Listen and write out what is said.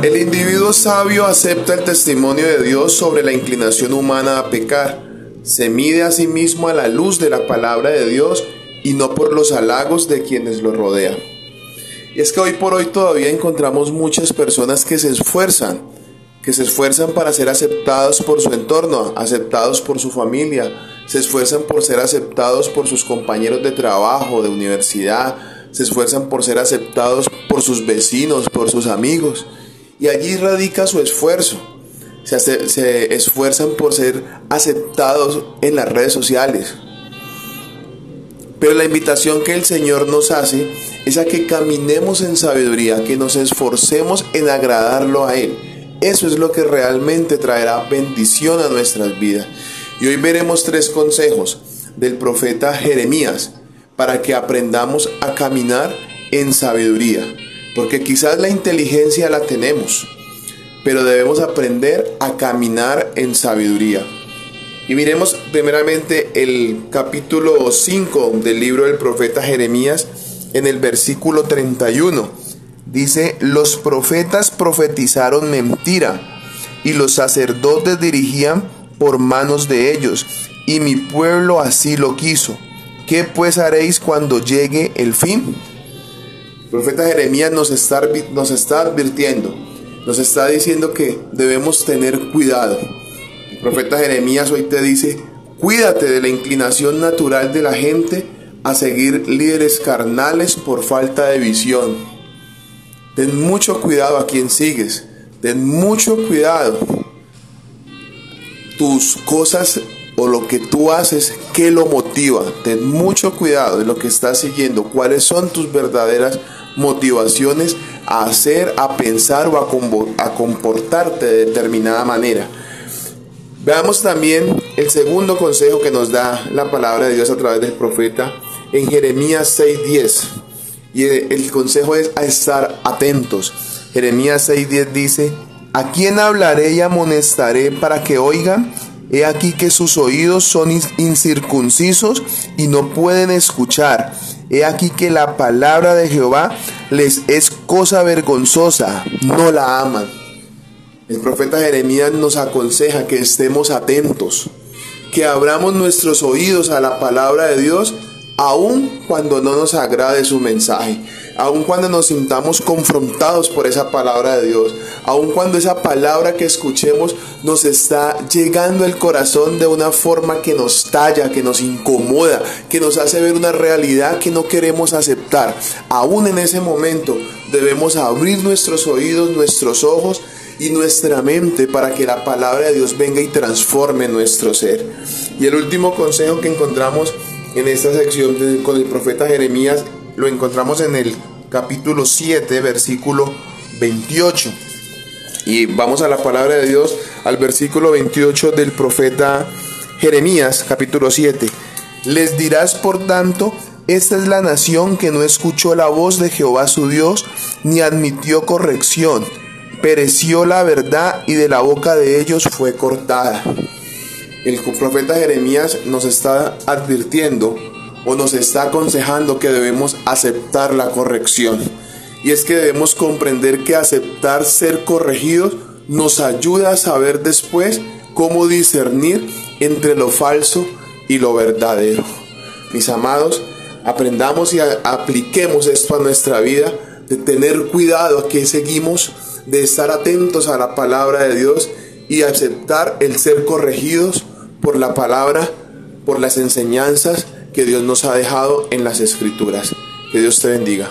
pueblo sabio acepta el testimonio de Dios sobre la inclinación humana a pecar. Se mide a sí mismo a la luz de la palabra de Dios y no por los halagos de quienes lo rodean. Y es que hoy por hoy todavía encontramos muchas personas que se esfuerzan, que se esfuerzan para ser aceptados por su entorno, aceptados por su familia, se esfuerzan por ser aceptados por sus compañeros de trabajo, de universidad, se esfuerzan por ser aceptados por sus vecinos, por sus amigos. Y allí radica su esfuerzo. Se, se, esfuerzan por ser aceptados en las redes sociales. Pero la invitación que el Señor nos hace es a que caminemos en sabiduría, que nos esforcemos en agradarlo a Él. Eso es lo que realmente traerá bendición a nuestras vidas. Y hoy veremos tres consejos del profeta Jeremías para que aprendamos a caminar en sabiduría. Porque quizás la inteligencia la tenemos, pero debemos aprender a caminar en sabiduría. Y miremos primeramente el capítulo 5 del libro del profeta Jeremías en el versículo 31. Dice, los profetas profetizaron mentira y los sacerdotes dirigían por manos de ellos, y mi pueblo así lo quiso. ¿Qué pues haréis cuando llegue el fin? El profeta Jeremías nos está, nos está advirtiendo, nos está diciendo que debemos tener cuidado. El profeta Jeremías hoy te dice, cuídate de la inclinación natural de la gente a seguir líderes carnales por falta de visión. Ten mucho cuidado a quien sigues, ten mucho cuidado tus cosas o lo que tú haces, ¿qué lo motiva? Ten mucho cuidado de lo que estás siguiendo, cuáles son tus verdaderas motivaciones a hacer, a pensar o a, a comportarte de determinada manera. Veamos también el segundo consejo que nos da la palabra de Dios a través del profeta en Jeremías 6:10. Y el consejo es a estar atentos. Jeremías 6:10 dice, ¿A quién hablaré y amonestaré para que oigan? He aquí que sus oídos son incircuncisos y no pueden escuchar. He aquí que la palabra de Jehová les es cosa vergonzosa, no la aman. El profeta Jeremías nos aconseja que estemos atentos, que abramos nuestros oídos a la palabra de Dios, aun cuando no nos agrade su mensaje aun cuando nos sintamos confrontados por esa palabra de Dios, aun cuando esa palabra que escuchemos nos está llegando al corazón de una forma que nos talla, que nos incomoda, que nos hace ver una realidad que no queremos aceptar, aún en ese momento debemos abrir nuestros oídos, nuestros ojos y nuestra mente para que la palabra de Dios venga y transforme nuestro ser. Y el último consejo que encontramos en esta sección con el profeta Jeremías lo encontramos en el capítulo 7, versículo 28. Y vamos a la palabra de Dios, al versículo 28 del profeta Jeremías, capítulo 7. Les dirás, por tanto, esta es la nación que no escuchó la voz de Jehová su Dios, ni admitió corrección. Pereció la verdad y de la boca de ellos fue cortada. El profeta Jeremías nos está advirtiendo o nos está aconsejando que debemos aceptar la corrección. Y es que debemos comprender que aceptar ser corregidos nos ayuda a saber después cómo discernir entre lo falso y lo verdadero. Mis amados, aprendamos y apliquemos esto a nuestra vida, de tener cuidado a que seguimos, de estar atentos a la palabra de Dios y aceptar el ser corregidos por la palabra, por las enseñanzas que Dios nos ha dejado en las escrituras. Que Dios te bendiga.